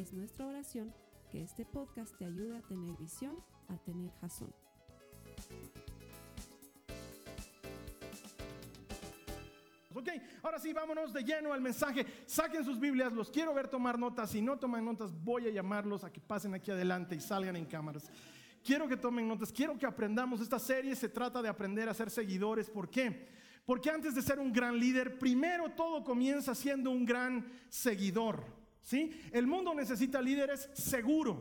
Es nuestra oración que este podcast te ayude a tener visión, a tener jazón. Ok, ahora sí, vámonos de lleno al mensaje. Saquen sus Biblias, los quiero ver tomar notas. Si no toman notas, voy a llamarlos a que pasen aquí adelante y salgan en cámaras. Quiero que tomen notas, quiero que aprendamos. Esta serie se trata de aprender a ser seguidores. ¿Por qué? Porque antes de ser un gran líder, primero todo comienza siendo un gran seguidor. ¿Sí? El mundo necesita líderes seguros.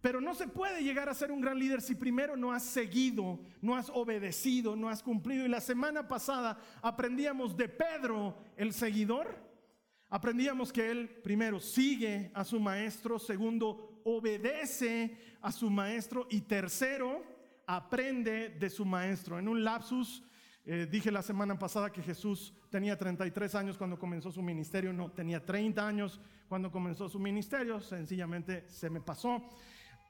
Pero no se puede llegar a ser un gran líder si primero no has seguido, no has obedecido, no has cumplido. Y la semana pasada aprendíamos de Pedro, el seguidor. Aprendíamos que él primero sigue a su maestro, segundo obedece a su maestro y tercero aprende de su maestro. En un lapsus eh, dije la semana pasada que Jesús tenía 33 años cuando comenzó su ministerio, no, tenía 30 años cuando comenzó su ministerio, sencillamente se me pasó.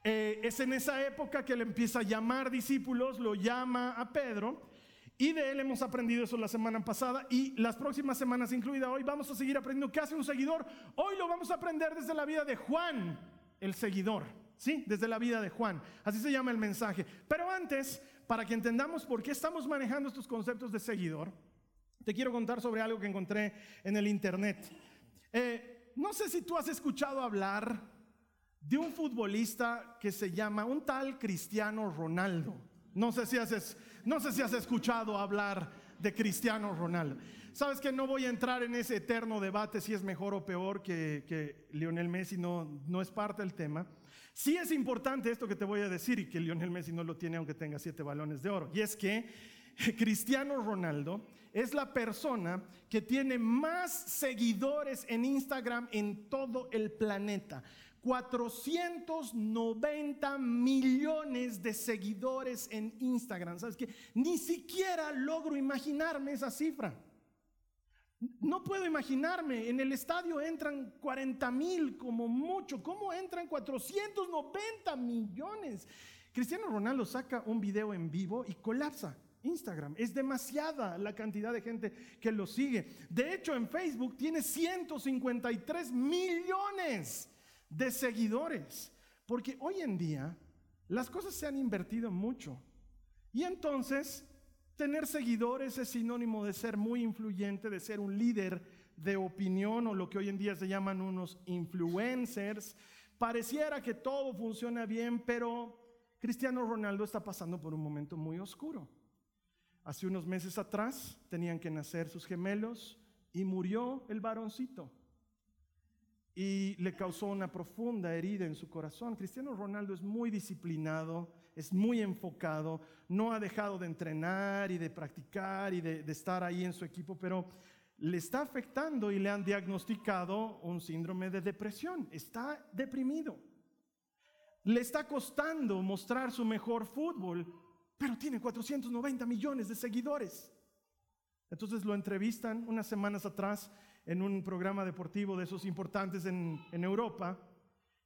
Eh, es en esa época que le empieza a llamar discípulos, lo llama a Pedro. Y de él hemos aprendido eso la semana pasada y las próximas semanas, incluida hoy, vamos a seguir aprendiendo qué hace un seguidor. Hoy lo vamos a aprender desde la vida de Juan, el seguidor. ¿Sí? Desde la vida de Juan. Así se llama el mensaje. Pero antes, para que entendamos por qué estamos manejando estos conceptos de seguidor, te quiero contar sobre algo que encontré en el internet. Eh, no sé si tú has escuchado hablar de un futbolista que se llama un tal Cristiano Ronaldo. No sé si has, escuchado hablar de Cristiano Ronaldo. Sabes que no voy a entrar en ese eterno debate si es mejor o peor que, que Lionel Messi, no, no es parte del tema. Sí es importante esto que te voy a decir y que Lionel Messi no lo tiene aunque tenga siete balones de oro. Y es que Cristiano Ronaldo es la persona que tiene más seguidores en Instagram en todo el planeta. 490 millones de seguidores en Instagram. ¿Sabes qué? Ni siquiera logro imaginarme esa cifra. No puedo imaginarme, en el estadio entran 40 mil como mucho, ¿cómo entran 490 millones? Cristiano Ronaldo saca un video en vivo y colapsa. Instagram. Es demasiada la cantidad de gente que lo sigue. De hecho, en Facebook tiene 153 millones de seguidores. Porque hoy en día las cosas se han invertido mucho. Y entonces tener seguidores es sinónimo de ser muy influyente, de ser un líder de opinión o lo que hoy en día se llaman unos influencers. Pareciera que todo funciona bien, pero Cristiano Ronaldo está pasando por un momento muy oscuro. Hace unos meses atrás tenían que nacer sus gemelos y murió el varoncito y le causó una profunda herida en su corazón. Cristiano Ronaldo es muy disciplinado, es muy enfocado, no ha dejado de entrenar y de practicar y de, estar ahí en su equipo, pero le está afectando y le han diagnosticado un síndrome de depresión. Está deprimido. Le está costando mostrar su mejor fútbol, pero tiene 490 millones de seguidores. Entonces lo entrevistan unas semanas atrás en un programa deportivo de esos importantes en, Europa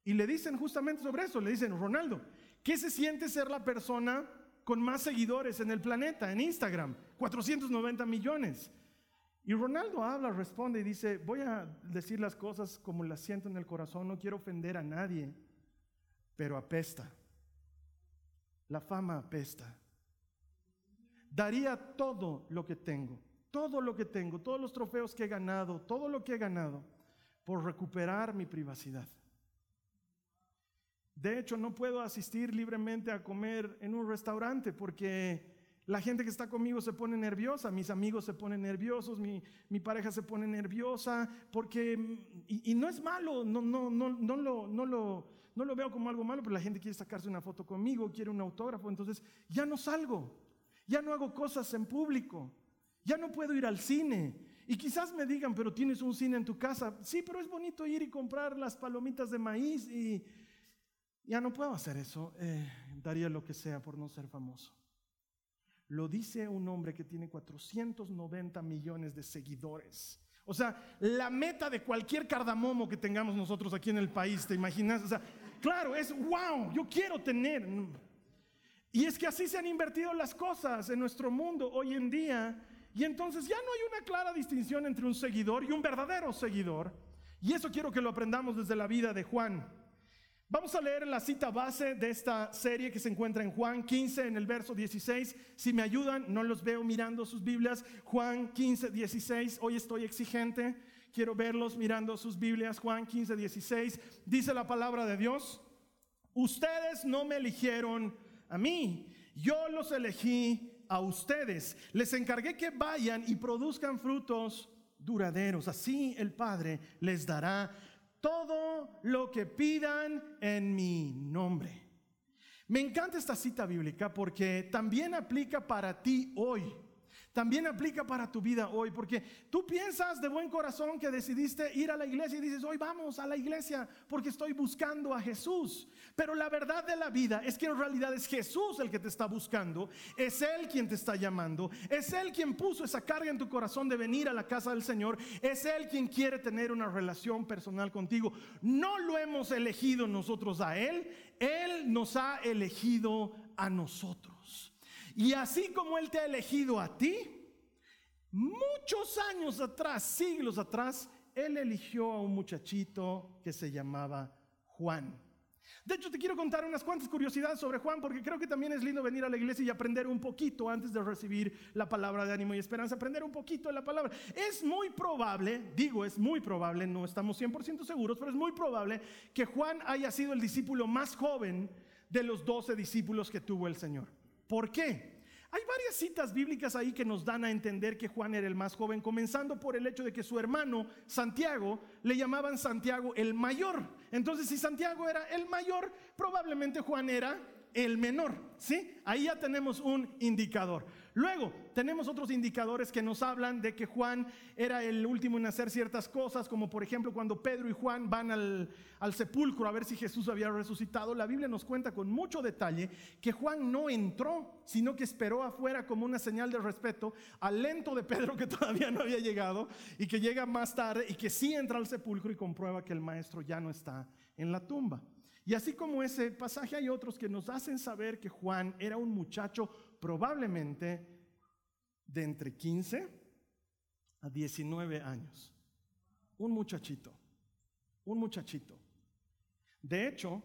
y le dicen justamente sobre eso, le dicen, Ronaldo, ¿qué se siente ser la persona con más seguidores en el planeta, en Instagram? 490 millones. Y Ronaldo habla, responde y dice, voy a decir las cosas como las siento en el corazón, no quiero ofender a nadie, pero apesta. La fama apesta. Daría todo lo que tengo todo lo que tengo, todos los trofeos que he ganado, todo lo que he ganado, por recuperar mi privacidad. De hecho, no puedo asistir libremente a comer en un restaurante porque la gente que está conmigo se pone nerviosa, mis amigos se ponen nerviosos, mi, pareja se pone nerviosa, porque, y, no es malo, no, no, no, no, lo, no, lo, no lo veo como algo malo, pero la gente quiere sacarse una foto conmigo, quiere un autógrafo, entonces ya no salgo, ya no hago cosas en público. Ya no puedo ir al cine. Y quizás me digan, pero tienes un cine en tu casa. Sí, pero es bonito ir y comprar las palomitas de maíz y Ya no puedo hacer eso, eh, daría lo que sea por no ser famoso. Lo dice un hombre que tiene 490 millones de seguidores. O sea, la meta de cualquier cardamomo que tengamos nosotros aquí en el país, ¿te imaginas? O sea, claro, es wow, yo quiero tener. Y es que así se han invertido las cosas en nuestro mundo hoy en día. Y entonces ya no hay una clara distinción entre un seguidor y un verdadero seguidor. Y eso quiero que lo aprendamos desde la vida de Juan. Vamos a leer la cita base de esta serie que se encuentra en Juan 15, en el verso 16. Si me ayudan, no los veo mirando sus Biblias. Juan 15, 16. Hoy estoy exigente. Quiero verlos mirando sus Biblias. Juan 15, 16. Dice la palabra de Dios. Ustedes no me eligieron a mí. Yo los elegí a ustedes. Les encargué que vayan y produzcan frutos duraderos. Así el Padre les dará todo lo que pidan en mi nombre. Me encanta esta cita bíblica porque también aplica para ti hoy también aplica para tu vida hoy, porque tú piensas de buen corazón que decidiste ir a la iglesia y dices, hoy vamos a la iglesia porque estoy buscando a Jesús. Pero la verdad de la vida es que en realidad es Jesús el que te está buscando, es Él quien te está llamando, es Él quien puso esa carga en tu corazón de venir a la casa del Señor, es Él quien quiere tener una relación personal contigo. No lo hemos elegido nosotros a Él, Él nos ha elegido a nosotros. Y así como Él te ha elegido a ti, muchos años atrás, siglos atrás, Él eligió a un muchachito que se llamaba Juan. De hecho, te quiero contar unas cuantas curiosidades sobre Juan, porque creo que también es lindo venir a la iglesia y aprender un poquito antes de recibir la palabra de ánimo y esperanza, aprender un poquito de la palabra. Es muy probable, digo, es muy probable, no estamos 100% seguros, pero es muy probable que Juan haya sido el discípulo más joven de los 12 discípulos que tuvo el Señor. ¿Por qué? Hay varias citas bíblicas ahí que nos dan a entender que Juan era el más joven, comenzando por el hecho de que su hermano Santiago le llamaban Santiago el mayor. Entonces, si Santiago era el mayor, probablemente Juan era el menor, ¿sí? Ahí ya tenemos un indicador. Luego, tenemos otros indicadores que nos hablan de que Juan era el último en hacer ciertas cosas, como por ejemplo cuando Pedro y Juan van al, al, sepulcro a ver si Jesús había resucitado. La Biblia nos cuenta con mucho detalle que Juan no entró, sino que esperó afuera como una señal de respeto al lento de Pedro que todavía no había llegado y que llega más tarde y que sí entra al sepulcro y comprueba que el maestro ya no está en la tumba. Y así como ese pasaje hay otros que nos hacen saber que Juan era un muchacho probablemente de entre 15 a 19 años. Un muchachito, un muchachito. De hecho,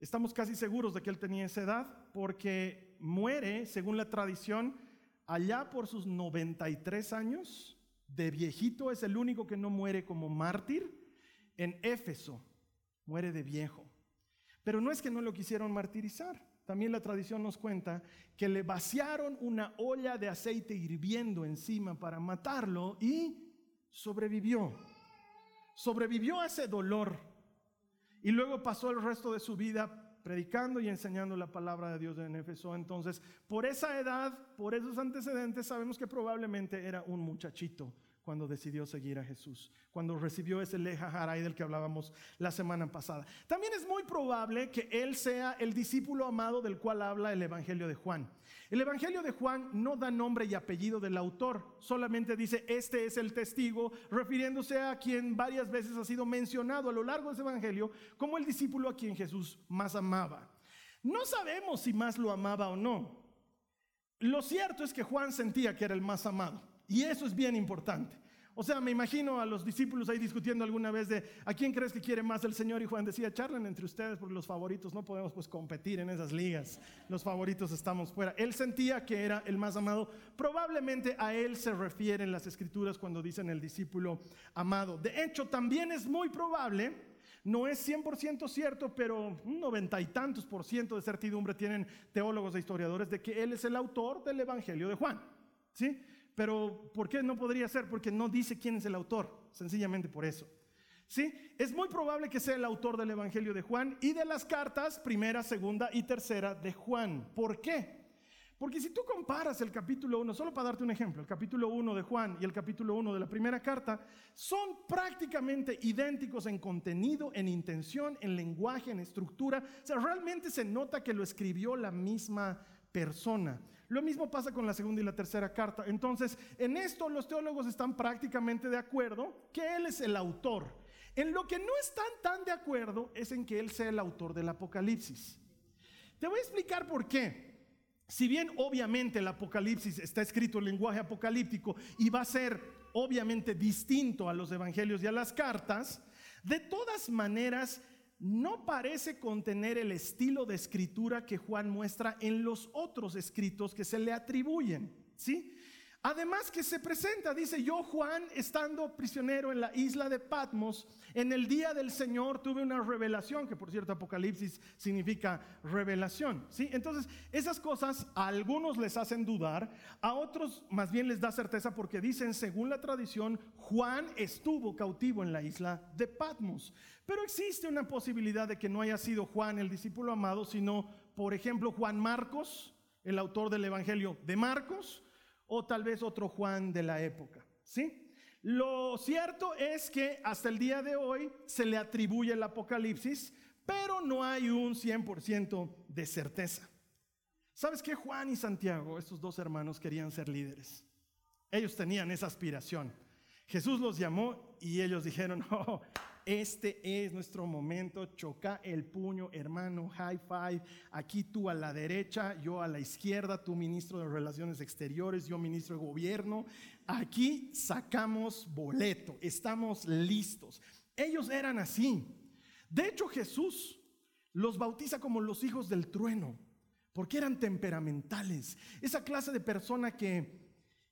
estamos casi seguros de que él tenía esa edad porque muere, según la tradición, allá por sus 93 años. De viejito es el único que no muere como mártir. En Éfeso muere de viejo. Pero no es que no lo quisieron martirizar. También la tradición nos cuenta que le vaciaron una olla de aceite hirviendo encima para matarlo y sobrevivió. Sobrevivió a ese dolor. Y luego pasó el resto de su vida predicando y enseñando la palabra de Dios en Éfeso. Entonces, por esa edad, por esos antecedentes, sabemos que probablemente era un muchachito cuando decidió seguir a Jesús, cuando recibió ese leja haray del que hablábamos la semana pasada. También es muy probable que él sea el discípulo amado del cual habla el Evangelio de Juan. El Evangelio de Juan no da nombre y apellido del autor, solamente dice, este es el testigo, refiriéndose a quien varias veces ha sido mencionado a lo largo de ese Evangelio como el discípulo a quien Jesús más amaba. No sabemos si más lo amaba o no. Lo cierto es que Juan sentía que era el más amado. Y eso es bien importante. O sea, me imagino a los discípulos ahí discutiendo alguna vez de a quién crees que quiere más el Señor y Juan decía, charlen entre ustedes porque los favoritos no podemos pues competir en esas ligas. Los favoritos estamos fuera. Él sentía que era el más amado. Probablemente a él se refieren las escrituras cuando dicen el discípulo amado. De hecho, también es muy probable, no es 100% cierto, pero un noventa y tantos por ciento de certidumbre tienen teólogos e historiadores de que él es el autor del Evangelio de Juan. ¿Sí? Pero ¿por qué no podría ser? Porque no dice quién es el autor, sencillamente por eso. ¿Sí? Es muy probable que sea el autor del Evangelio de Juan y de las cartas primera, segunda y tercera de Juan. ¿Por qué? Porque si tú comparas el capítulo 1, solo para darte un ejemplo, el capítulo 1 de Juan y el capítulo 1 de la primera carta, son prácticamente idénticos en contenido, en intención, en lenguaje, en estructura. O sea, realmente se nota que lo escribió la misma persona. Lo mismo pasa con la segunda y la tercera carta. Entonces, en esto los teólogos están prácticamente de acuerdo que él es el autor. En lo que no están tan de acuerdo es en que él sea el autor del Apocalipsis. Te voy a explicar por qué. Si bien obviamente el Apocalipsis está escrito en lenguaje apocalíptico y va a ser obviamente distinto a los evangelios y a las cartas, de todas maneras no parece contener el estilo de escritura que Juan muestra en los otros escritos que se le atribuyen, ¿sí? Además que se presenta, dice yo Juan, estando prisionero en la isla de Patmos, en el día del Señor tuve una revelación, que por cierto Apocalipsis significa revelación, ¿sí? Entonces, esas cosas a algunos les hacen dudar, a otros más bien les da certeza porque dicen, según la tradición, Juan estuvo cautivo en la isla de Patmos. Pero existe una posibilidad de que no haya sido Juan el discípulo amado, sino, por ejemplo, Juan Marcos, el autor del Evangelio de Marcos, o tal vez otro Juan de la época. ¿Sí? Lo cierto es que hasta el día de hoy se le atribuye el Apocalipsis, pero no hay un 100% de certeza. ¿Sabes qué? Juan y Santiago, estos dos hermanos, querían ser líderes. Ellos tenían esa aspiración. Jesús los llamó y ellos dijeron, oh, este es nuestro momento, choca el puño, hermano, high five, aquí tú a la derecha, yo a la izquierda, tú ministro de Relaciones Exteriores, yo ministro de Gobierno, aquí sacamos boleto, estamos listos. Ellos eran así. De hecho, Jesús los bautiza como los hijos del trueno, porque eran temperamentales, esa clase de persona que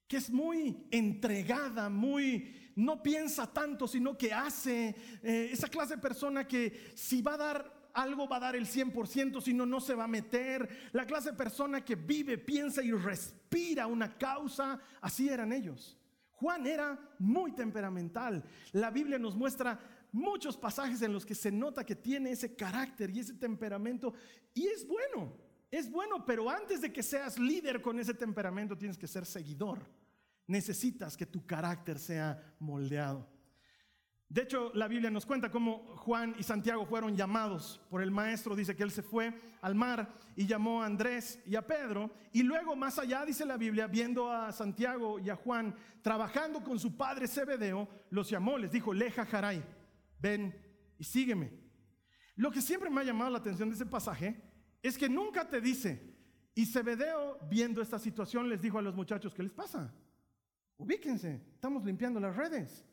que es muy entregada, muy, no piensa tanto, sino que hace, eh, esa clase de persona que si va a dar algo va a dar el 100%, si no, no se va a meter, la clase de persona que vive, piensa y respira una causa, así eran ellos. Juan era muy temperamental. La Biblia nos muestra muchos pasajes en los que se nota que tiene ese carácter y ese temperamento y es bueno. Es bueno, pero antes de que seas líder con ese temperamento tienes que ser seguidor. Necesitas que tu carácter sea moldeado. De hecho, la Biblia nos cuenta cómo Juan y Santiago fueron llamados por el maestro. Dice que él se fue al mar y llamó a Andrés y a Pedro. Y luego, más allá, dice la Biblia, viendo a Santiago y a Juan trabajando con su padre Zebedeo, los llamó, les dijo, Leja Jaray, ven y sígueme. Lo que siempre me ha llamado la atención de ese pasaje es que nunca te dice, y Zebedeo, viendo esta situación, les dijo a los muchachos, ¿qué les pasa? Ubíquense, estamos limpiando las redes.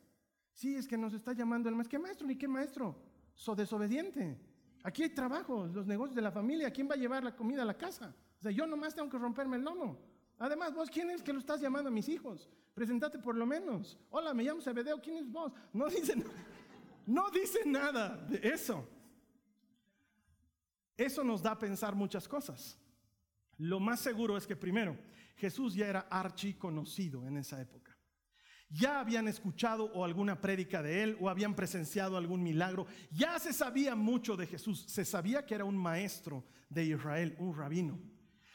Sí, es que nos está llamando el maestro. ¿Qué maestro ni qué maestro? So desobediente. Aquí hay trabajo, los negocios de la familia. ¿Quién va a llevar la comida a la casa? O sea, yo nomás tengo que romperme el lomo. Además, vos, ¿quién es que lo estás llamando a mis hijos? Presentate por lo menos. Hola, me llamo Zebedeo, ¿quién es vos? No dice, no dice nada de eso. Eso nos da a pensar muchas cosas. Lo más seguro es que primero, Jesús ya era archi conocido en esa época. Ya habían escuchado o alguna prédica de él o habían presenciado algún milagro. Ya se sabía mucho de Jesús. Se sabía que era un maestro de Israel, un rabino.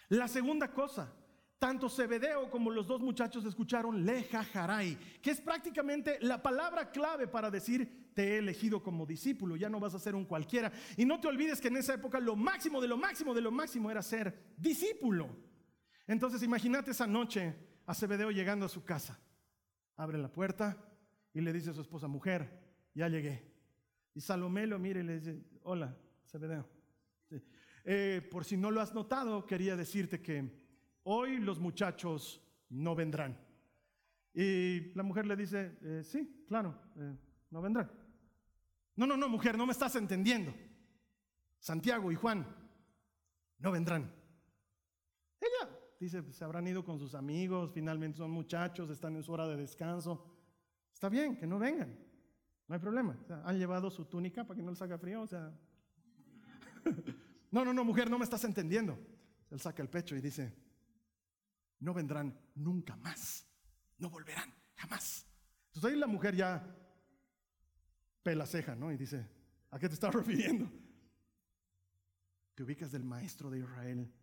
La segunda cosa, tanto Zebedeo como los dos muchachos escucharon Leja Jaray, que es prácticamente la palabra clave para decir te he elegido como discípulo, ya no vas a ser un cualquiera. Y no te olvides que en esa época lo máximo de lo máximo de lo máximo era ser discípulo. Entonces imagínate esa noche a Zebedeo llegando a su casa. Abre la puerta y le dice a su esposa, mujer, ya llegué. Y Salomé lo mira y le dice, hola, Zebedeo. Eh, por si no lo has notado, quería decirte que hoy los muchachos no vendrán. Y la mujer le dice, eh, sí, claro, eh, no vendrán. No, no, no, mujer, no me estás entendiendo. Santiago y Juan no vendrán. Dice, se habrán ido con sus amigos, finalmente son muchachos, están en su hora de descanso. Está bien, que no vengan, no hay problema. han llevado su túnica para que no les haga frío, o sea. no, no, no, mujer, no me estás entendiendo. Él saca el pecho y dice, no vendrán nunca más, no volverán jamás. Entonces ahí la mujer ya pela ceja, ¿no? Y dice, ¿a qué te estás refiriendo? ¿Te ubicas del maestro de Israel,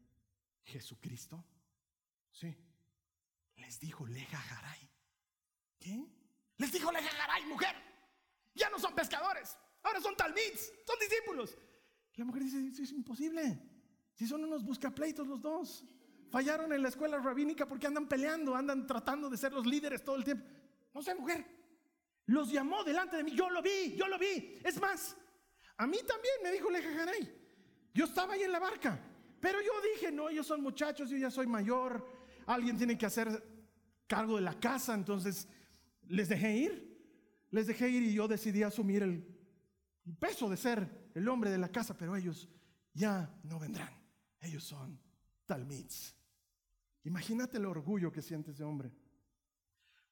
Jesucristo? Sí. Les dijo Leja Jaray. ¿Qué? Les dijo Leja Jaray, mujer. Ya no son pescadores. Ahora son talmids, son discípulos. la mujer dice, es imposible. Si son unos buscapleitos los dos. Fallaron en la escuela rabínica porque andan peleando, andan tratando de ser los líderes todo el tiempo. No sé, mujer. Los llamó delante de mí. Yo lo vi, yo lo vi. Es más, a mí también me dijo Leja Jaray. Yo estaba ahí en la barca. Pero yo dije, no, ellos son muchachos, yo ya soy mayor. Alguien tiene que hacer cargo de la casa. Entonces les dejé ir. Les dejé ir y yo decidí asumir el peso de ser el hombre de la casa. Pero ellos ya no vendrán. Ellos son talmids. Imagínate el orgullo que siente ese hombre.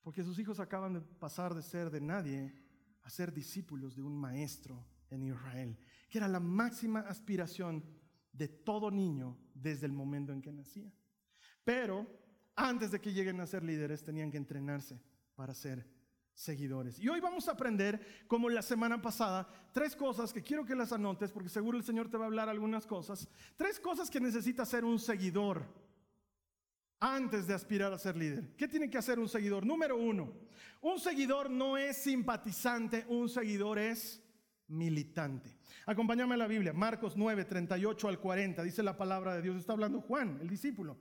Porque sus hijos acaban de pasar de ser de nadie a ser discípulos de un maestro en Israel, que era la máxima aspiración de todo niño desde el momento en que nacía. Pero antes de que lleguen a ser líderes tenían que entrenarse para ser seguidores. Y hoy vamos a aprender, como la semana pasada, tres cosas que quiero que las anotes, porque seguro el Señor te va a hablar algunas cosas. Tres cosas que necesita ser un seguidor antes de aspirar a ser líder. ¿Qué tiene que hacer un seguidor? Número uno, un seguidor no es simpatizante, un seguidor es militante. Acompáñame a la Biblia, Marcos 9, 38 al 40, dice la palabra de Dios, está hablando Juan, el discípulo.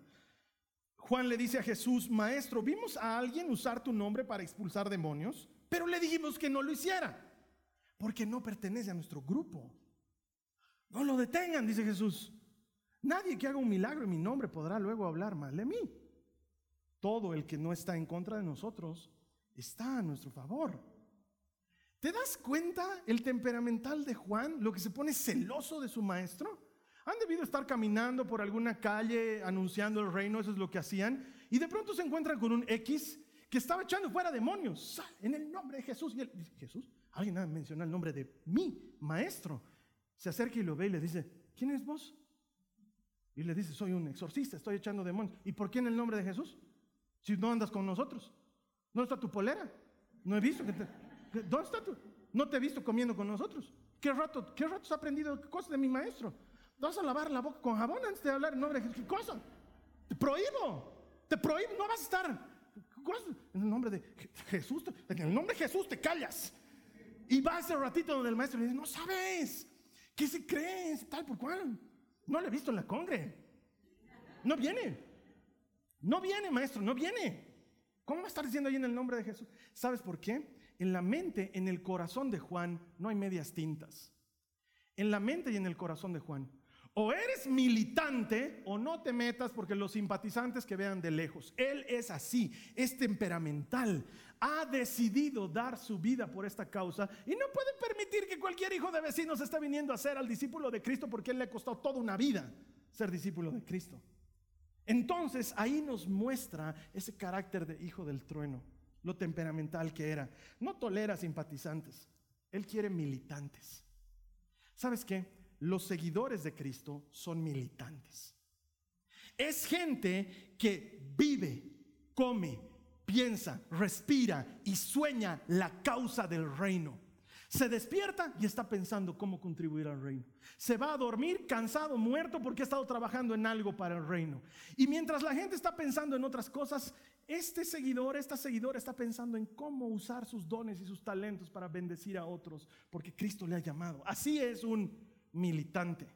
Juan le dice a Jesús, maestro, vimos a alguien usar tu nombre para expulsar demonios, pero le dijimos que no lo hiciera, porque no pertenece a nuestro grupo. No lo detengan, dice Jesús. Nadie que haga un milagro en mi nombre podrá luego hablar mal de mí. Todo el que no está en contra de nosotros está a nuestro favor. ¿Te das cuenta el temperamental de Juan, lo que se pone celoso de su maestro? Han debido estar caminando por alguna calle anunciando el reino, eso es lo que hacían, y de pronto se encuentran con un X que estaba echando fuera demonios en el nombre de Jesús. Y él dice, Jesús, alguien ha mencionado el nombre de mi maestro. Se acerca y lo ve y le dice, ¿quién es vos? Y le dice, soy un exorcista, estoy echando demonios. ¿Y por qué en el nombre de Jesús? Si no andas con nosotros. ¿No está tu polera? No he visto que te... ¿Dónde está tú? No te he visto comiendo con nosotros. ¿Qué rato, qué rato has aprendido cosas de mi maestro? Vas a lavar la boca con jabón antes de hablar en nombre de Jesús. ¿Qué cosa? Te prohíbo. Te prohíbo. No vas a estar. En el nombre de Jesús. En el nombre de Jesús te callas. Y va ese ratito donde el maestro le dice, no sabes. ¿Qué se crees? Tal por cual. No lo he visto en la congre. No viene. No viene, maestro. No viene. ¿Cómo va a estar diciendo ahí en el nombre de Jesús? ¿Sabes por qué? en la mente, en el corazón de Juan, no hay medias tintas. En la mente y en el corazón de Juan. O eres militante o no te metas porque los simpatizantes que vean de lejos. Él es así, es temperamental. Ha decidido dar su vida por esta causa y no puede permitir que cualquier hijo de vecinos esté viniendo a ser al discípulo de Cristo porque él le ha costado toda una vida ser discípulo de Cristo. Entonces ahí nos muestra ese carácter de hijo del trueno lo temperamental que era. No tolera simpatizantes, él quiere militantes. ¿Sabes qué? Los seguidores de Cristo son militantes. Es gente que vive, come, piensa, respira y sueña la causa del reino. Se despierta y está pensando cómo contribuir al reino. Se va a dormir cansado, muerto porque ha estado trabajando en algo para el reino. Y mientras la gente está pensando en otras cosas, este seguidor, esta seguidora está pensando en cómo usar sus dones y sus talentos para bendecir a otros, porque Cristo le ha llamado. Así es un militante.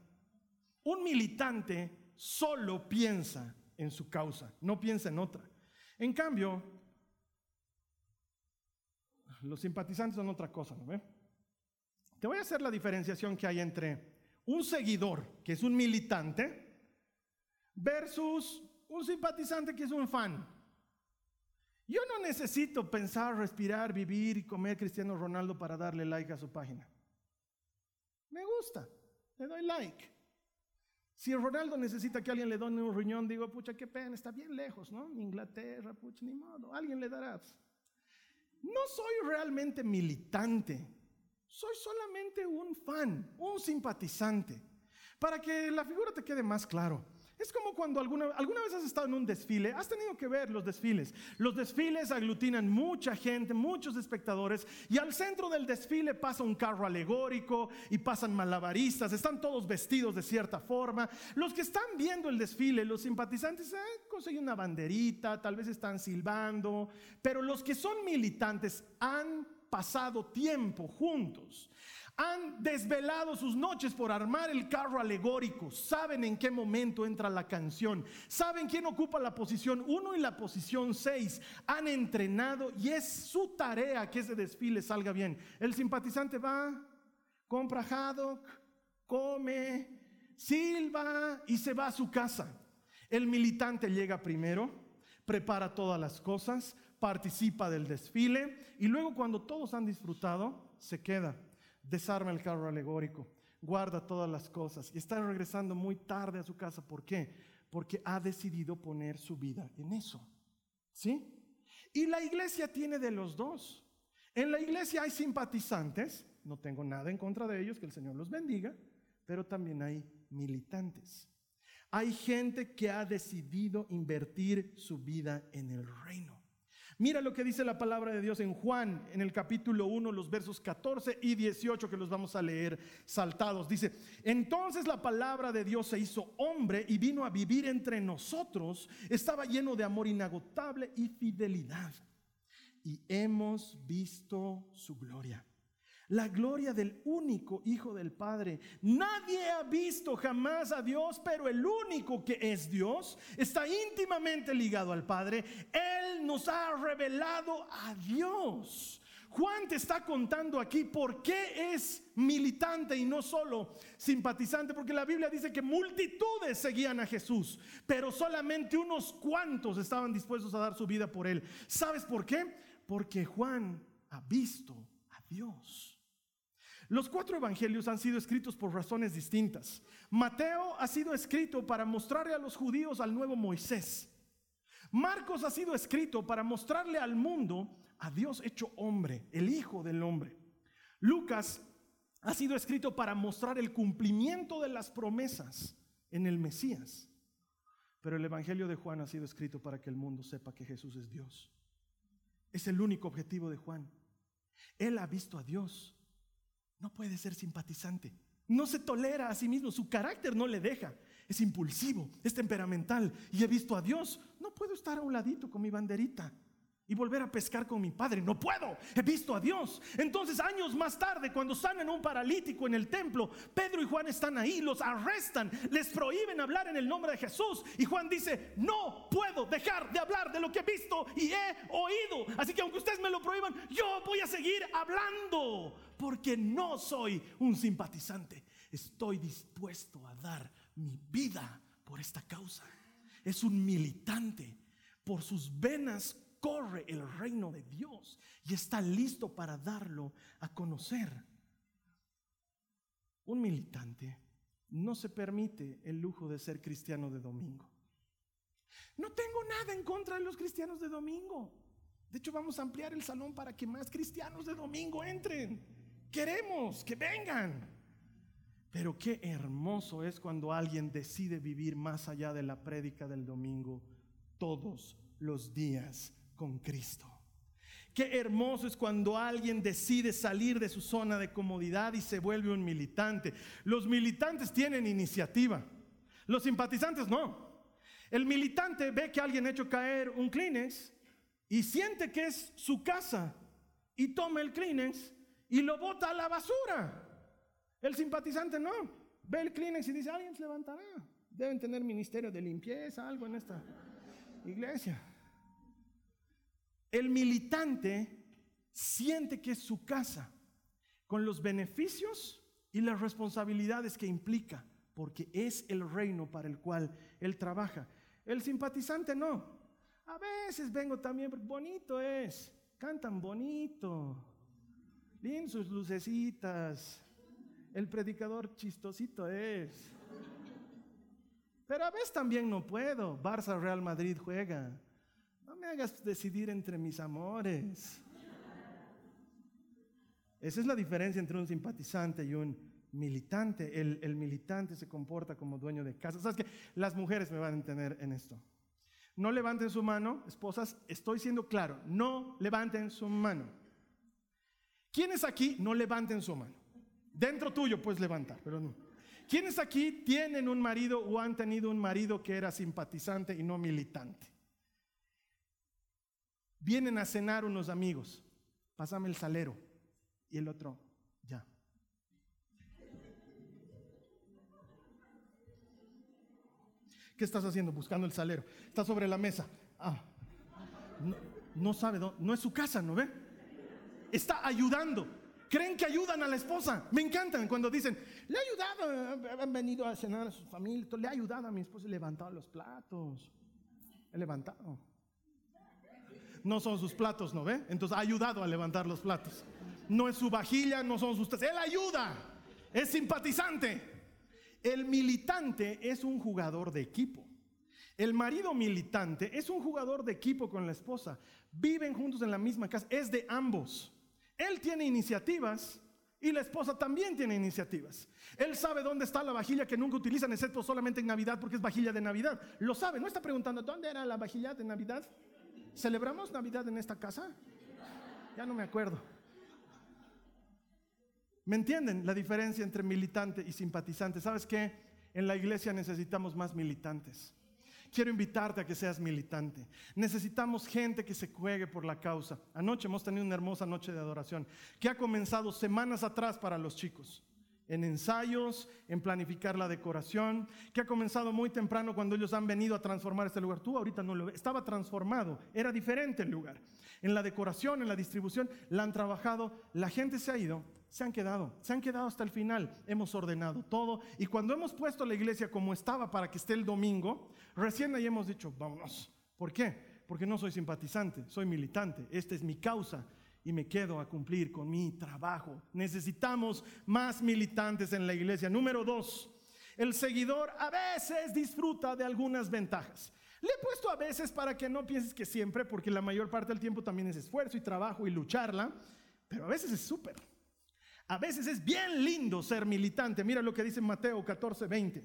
Un militante solo piensa en su causa, no piensa en otra. En cambio, los simpatizantes son otra cosa, ¿no? Te voy a hacer la diferenciación que hay entre un seguidor, que es un militante, versus un simpatizante que es un fan. Yo no necesito pensar, respirar, vivir y comer Cristiano Ronaldo para darle like a su página. Me gusta, le doy like. Si Ronaldo necesita que alguien le done un riñón, digo, pucha, qué pena, está bien lejos, ¿no? Inglaterra, pucha, ni modo, alguien le dará. No soy realmente militante. Soy solamente un fan, un simpatizante. Para que la figura te quede más claro, Es como cuando alguna, alguna vez has estado en un desfile, has tenido que ver los desfiles. Los desfiles aglutinan mucha gente, muchos espectadores, y al centro del desfile pasa un carro alegórico y pasan malabaristas, están todos vestidos de cierta forma. Los que están viendo el desfile, los simpatizantes, eh, consiguen una banderita, tal vez están silbando, pero los que son militantes han pasado tiempo juntos han desvelado sus noches por armar el carro alegórico. Saben en qué momento entra la canción. Saben quién ocupa la posición 1 y la posición 6. Han entrenado y es su tarea que ese desfile salga bien. El simpatizante va, compra haddock, come, silba y se va a su casa. El militante llega primero, prepara todas las cosas, participa del desfile y luego cuando todos han disfrutado, se queda desarma el carro alegórico, guarda todas las cosas y está regresando muy tarde a su casa. ¿Por qué? Porque ha decidido poner su vida en eso. ¿Sí? Y la iglesia tiene de los dos. En la iglesia hay simpatizantes, no tengo nada en contra de ellos, que el Señor los bendiga, pero también hay militantes. Hay gente que ha decidido invertir su vida en el reino. Mira lo que dice la palabra de Dios en Juan, en el capítulo 1, los versos 14 y 18 que los vamos a leer saltados. Dice, entonces la palabra de Dios se hizo hombre y vino a vivir entre nosotros. Estaba lleno de amor inagotable y fidelidad. Y hemos visto su gloria la gloria del único Hijo del Padre. Nadie ha visto jamás a Dios, pero el único que es Dios está íntimamente ligado al Padre. Él nos ha revelado a Dios. Juan te está contando aquí por qué es militante y no solo simpatizante, porque la Biblia dice que multitudes seguían a Jesús, pero solamente unos cuantos estaban dispuestos a dar su vida por él. ¿Sabes por qué? Porque Juan ha visto a Dios. Los cuatro evangelios han sido escritos por razones distintas. Mateo ha sido escrito para mostrarle a los judíos al nuevo Moisés. Marcos ha sido escrito para mostrarle al mundo a Dios hecho hombre, el Hijo del Hombre. Lucas ha sido escrito para mostrar el cumplimiento de las promesas en el Mesías. Pero el Evangelio de Juan ha sido escrito para que el mundo sepa que Jesús es Dios. Es el único objetivo de Juan. Él ha visto a Dios no puede ser simpatizante. No se tolera a sí mismo, su carácter no le deja. Es impulsivo, es temperamental y he visto a Dios. No puedo estar a un ladito con mi banderita y volver a pescar con mi padre. No puedo, he visto a Dios. Entonces años más tarde, cuando sanan a un paralítico en el templo, Pedro y Juan están ahí, los arrestan, les prohíben hablar en el nombre de Jesús. Y Juan dice, no puedo dejar de hablar de lo que he visto y he oído. Así que aunque ustedes me lo prohíban, yo voy a seguir hablando, porque no soy un simpatizante. Estoy dispuesto a dar mi vida por esta causa. Es un militante. Por sus venas corre el reino de Dios y está listo para darlo a conocer. Un militante no se permite el lujo de ser cristiano de domingo. No tengo nada en contra de los cristianos de domingo. De hecho, vamos a ampliar el salón para que más cristianos de domingo entren. Queremos que vengan. Pero qué hermoso es cuando alguien decide vivir más allá de la prédica del domingo todos los días con Cristo. Qué hermoso es cuando alguien decide salir de su zona de comodidad y se vuelve un militante. Los militantes tienen iniciativa, los simpatizantes no. El militante ve que alguien ha hecho caer un Kleenex y siente que es su casa y toma el Kleenex y lo bota a la basura. El simpatizante no. Ve el Kleenex y dice, alguien se levantará. Deben tener ministerio de limpieza, algo en esta iglesia. El militante siente que es su casa, con los beneficios y las responsabilidades que implica, porque es el reino para el cual él trabaja. El simpatizante no. A veces vengo también, bonito es, cantan bonito, bien sus lucecitas, el predicador chistosito es. Pero a veces también no puedo. Barça Real Madrid juega me hagas decidir entre mis amores. Esa es la diferencia entre un simpatizante y un militante. El, el, militante se comporta como dueño de casa. ¿Sabes qué? Las mujeres me van a entender en esto. No levanten su mano, esposas, estoy siendo claro, no levanten su mano. ¿Quiénes aquí no levanten su mano? Dentro tuyo puedes levantar, pero no. ¿Quiénes aquí tienen un marido o han tenido un marido que era simpatizante y no militante? Vienen a cenar unos amigos, pásame el salero y el otro, ya. ¿Qué estás haciendo? Buscando el salero. Está sobre la mesa. Ah, no, sabe, no, no es su casa, ¿no ve? Está ayudando. Creen que ayudan a la esposa. Me encantan cuando dicen, le ha ayudado, han venido a cenar a su familia, le ha ayudado a mi esposa, he levantado los platos. He levantado. No son sus platos, ¿no ve? Entonces ha ayudado a levantar los platos. No es su vajilla, no son sus... Él ayuda. Es simpatizante. El militante es un jugador de equipo. El marido militante es un jugador de equipo con la esposa. Viven juntos en la misma casa. Es de ambos. Él tiene iniciativas y la esposa también tiene iniciativas. Él sabe dónde está la vajilla que nunca utilizan, excepto solamente en Navidad, porque es vajilla de Navidad. Lo sabe, no está preguntando, ¿dónde era la vajilla de Navidad? ¿Celebramos Navidad en esta casa? Ya no me acuerdo. ¿Me entienden la diferencia entre militante y simpatizante? ¿Sabes qué? En la iglesia necesitamos más militantes. Quiero invitarte a que seas militante. Necesitamos gente que se juegue por la causa. Anoche hemos tenido una hermosa noche de adoración que ha comenzado semanas atrás para los chicos en ensayos, en planificar la decoración, que ha comenzado muy temprano cuando ellos han venido a transformar este lugar. Tú ahorita no lo ves, estaba transformado, era diferente el lugar. En la decoración, en la distribución, la han trabajado, la gente se ha ido, se han quedado, se han quedado hasta el final. Hemos ordenado todo y cuando hemos puesto la iglesia como estaba para que esté el domingo, recién ahí hemos dicho, vámonos. ¿Por qué? Porque no soy simpatizante, soy militante, esta es mi causa y me quedo a cumplir con mi trabajo. Necesitamos más militantes en la iglesia. Número dos, el seguidor a veces disfruta de algunas ventajas. Le he puesto a veces para que no pienses que siempre, porque la mayor parte del tiempo también es esfuerzo y trabajo y lucharla, pero a veces es súper. A veces es bien lindo ser militante. Mira lo que dice Mateo 14, 20.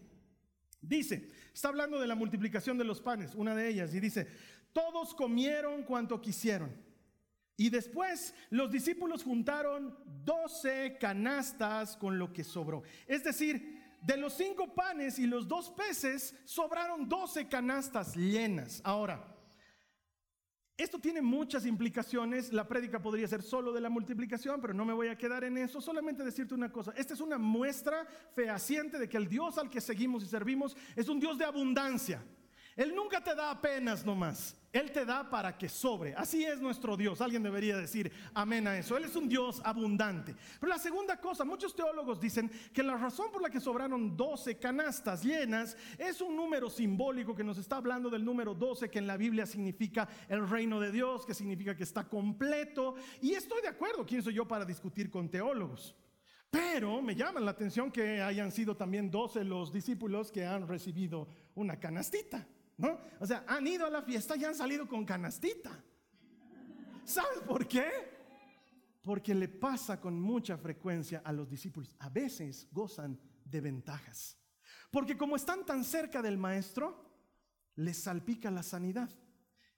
Dice, está hablando de la multiplicación de los panes, una de ellas, y dice, todos comieron cuanto quisieron. Y después los discípulos juntaron 12 canastas con lo que sobró. Es decir, de los cinco panes y los dos peces sobraron 12 canastas llenas. Ahora, esto tiene muchas implicaciones. La prédica podría ser solo de la multiplicación, pero no me voy a quedar en eso. Solamente decirte una cosa. Esta es una muestra fehaciente de que el Dios al que seguimos y servimos es un Dios de abundancia. Él nunca te da apenas nomás. Él te da para que sobre. Así es nuestro Dios. Alguien debería decir amén a eso. Él es un Dios abundante. Pero la segunda cosa, muchos teólogos dicen que la razón por la que sobraron 12 canastas llenas es un número simbólico que nos está hablando del número 12 que en la Biblia significa el reino de Dios, que significa que está completo. Y estoy de acuerdo, ¿quién soy yo para discutir con teólogos? Pero me llama la atención que hayan sido también 12 los discípulos que han recibido una canastita. ¿No? O sea, han ido a la fiesta y han salido con canastita. ¿Sabes por qué? Porque le pasa con mucha frecuencia a los discípulos. A veces gozan de ventajas. Porque como están tan cerca del maestro, les salpica la sanidad.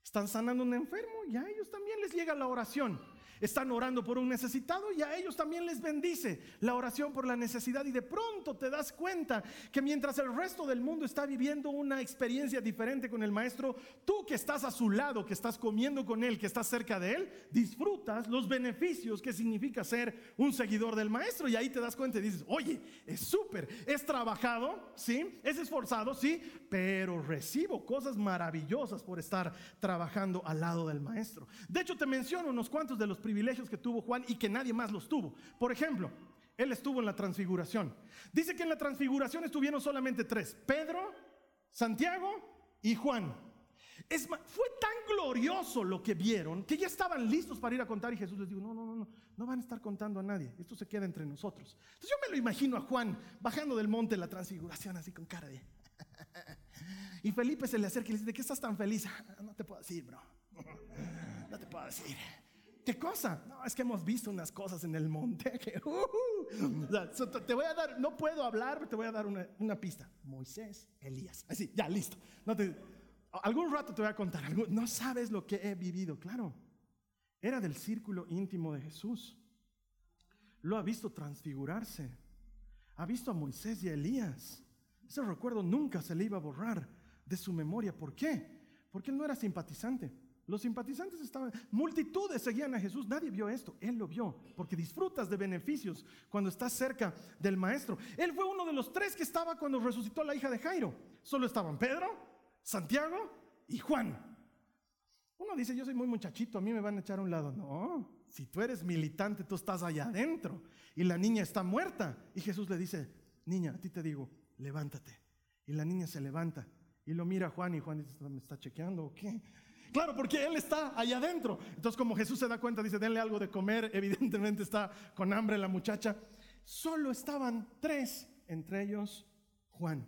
Están sanando un enfermo y a ellos también les llega la oración están orando por un necesitado y a ellos también les bendice la oración por la necesidad y de pronto te das cuenta que mientras el resto del mundo está viviendo una experiencia diferente con el maestro, tú que estás a su lado, que estás comiendo con él, que estás cerca de él, disfrutas los beneficios que significa ser un seguidor del maestro y ahí te das cuenta y dices, oye, es súper, es trabajado, sí, es esforzado, sí, pero recibo cosas maravillosas por estar trabajando al lado del maestro. De hecho, te menciono unos cuantos de los privilegios que tuvo Juan y que nadie más los tuvo. Por ejemplo, él estuvo en la transfiguración. Dice que en la transfiguración estuvieron solamente tres, Pedro, Santiago y Juan. Es fue tan glorioso lo que vieron que ya estaban listos para ir a contar y Jesús les dijo, no, no, no, no, no van a estar contando a nadie, esto se queda entre nosotros. Entonces yo me lo imagino a Juan bajando del monte la transfiguración así con cara de... y Felipe se le acerca y le dice, ¿de qué estás tan feliz? no te puedo decir, bro. No te puedo decir. ¿Qué cosa? No, es que hemos visto unas cosas en el monte que uh, te voy a dar, no puedo hablar, te voy a dar una, pista. Moisés, Elías. Así, ya, listo. No te, algún rato te voy a contar. no sabes lo que he vivido, claro. Era del círculo íntimo de Jesús. Lo ha visto transfigurarse. Ha visto a Moisés y a Elías. Ese recuerdo nunca se le iba a borrar de su memoria. ¿Por qué? Porque él no era simpatizante. Los simpatizantes estaban, multitudes seguían a Jesús, nadie vio esto, él lo vio, porque disfrutas de beneficios cuando estás cerca del maestro. Él fue uno de los tres que estaba cuando resucitó la hija de Jairo. Solo estaban Pedro, Santiago y Juan. Uno dice, yo soy muy muchachito, a mí me van a echar a un lado. No, si tú eres militante, tú estás allá adentro y la niña está muerta. Y Jesús le dice, niña, a ti te digo, levántate. Y la niña se levanta y lo mira a Juan y Juan dice, ¿me está chequeando o qué? Claro, porque Él está allá adentro. Entonces, como Jesús se da cuenta, dice, denle algo de comer. Evidentemente está con hambre la muchacha. Solo estaban tres, entre ellos Juan.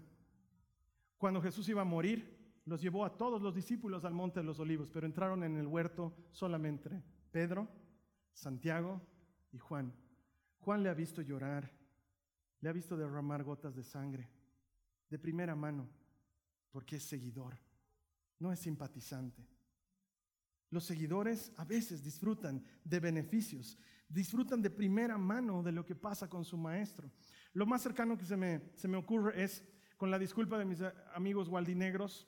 Cuando Jesús iba a morir, los llevó a todos los discípulos al monte de los olivos, pero entraron en el huerto solamente Pedro, Santiago y Juan. Juan le ha visto llorar, le ha visto derramar gotas de sangre, de primera mano, porque es seguidor, no es simpatizante. Los seguidores a veces disfrutan de beneficios, disfrutan de primera mano de lo que pasa con su maestro. Lo más cercano que se me, se me ocurre es, con la disculpa de mis amigos gualdinegros,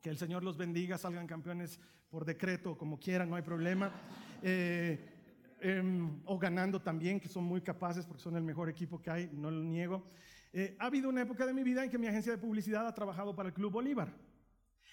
que el Señor los bendiga, salgan campeones por decreto, como quieran, no hay problema. Eh, em, o ganando también, que son muy capaces porque son el mejor equipo que hay, no lo niego. Eh, ha habido una época de mi vida en que mi agencia de publicidad ha trabajado para el Club Bolívar.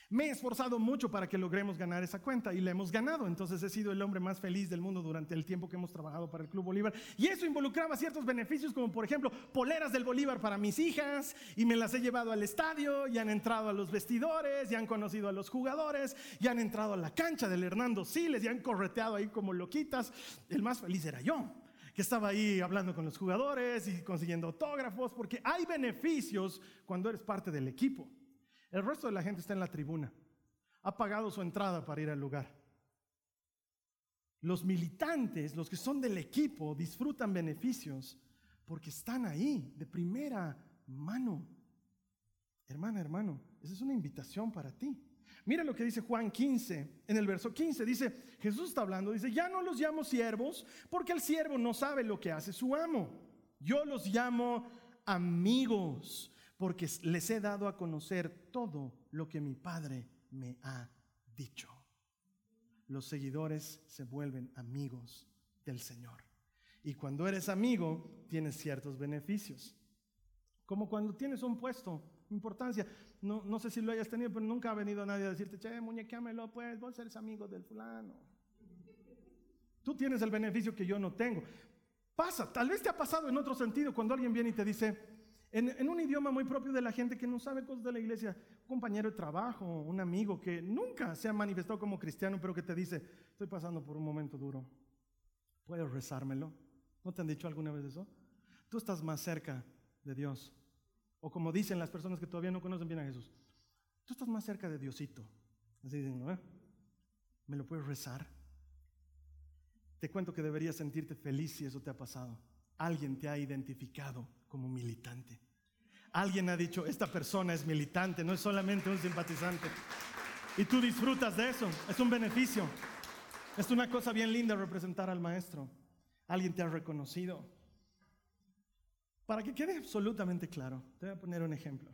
Me he esforzado mucho para que logremos ganar esa cuenta y la hemos ganado. Entonces he sido el hombre más feliz del mundo durante el tiempo que hemos trabajado para el Club Bolívar. Y eso involucraba ciertos beneficios como por ejemplo poleras del Bolívar para mis hijas y me las he llevado al estadio y han entrado a los vestidores y han conocido a los jugadores y han entrado a la cancha del Hernando Siles y han correteado ahí como loquitas. El más feliz era yo que estaba ahí hablando con los jugadores y consiguiendo autógrafos, porque hay beneficios cuando eres parte del equipo. El resto de la gente está en la tribuna. Ha pagado su entrada para ir al lugar. Los militantes, los que son del equipo, disfrutan beneficios porque están ahí de primera mano. Hermana, hermano, esa es una invitación para ti. Mira lo que dice Juan 15, en el verso 15, dice, Jesús está hablando, dice, ya no los llamo siervos porque el siervo no sabe lo que hace su amo. Yo los llamo amigos porque les he dado a conocer todo lo que mi Padre me ha dicho. Los seguidores se vuelven amigos del Señor. Y cuando eres amigo, tienes ciertos beneficios. Como cuando tienes un puesto, importancia. No, no sé si lo hayas tenido, pero nunca ha venido nadie a decirte, che, muñequéamelo, pues, vos eres amigo del fulano. Tú tienes el beneficio que yo no tengo. Pasa, tal vez te ha pasado en otro sentido cuando alguien viene y te dice, en, un idioma muy propio de la gente que no sabe cosas de la iglesia, un compañero de trabajo, un amigo que nunca se ha manifestado como cristiano, pero que te dice, estoy pasando por un momento duro, ¿puedes rezármelo? ¿No te han dicho alguna vez eso? Tú estás más cerca de Dios. O como dicen las personas que todavía no conocen bien a Jesús, tú estás más cerca de Diosito. Así dicen, ¿no? ¿Me lo puedes rezar? Te cuento que deberías sentirte feliz si eso te ha pasado. Alguien te ha identificado como militante. Alguien ha dicho, esta persona es militante, no es solamente un simpatizante. Y tú disfrutas de eso, es un beneficio. Es una cosa bien linda representar al maestro. Alguien te ha reconocido. Para que quede absolutamente claro, te voy a poner un ejemplo.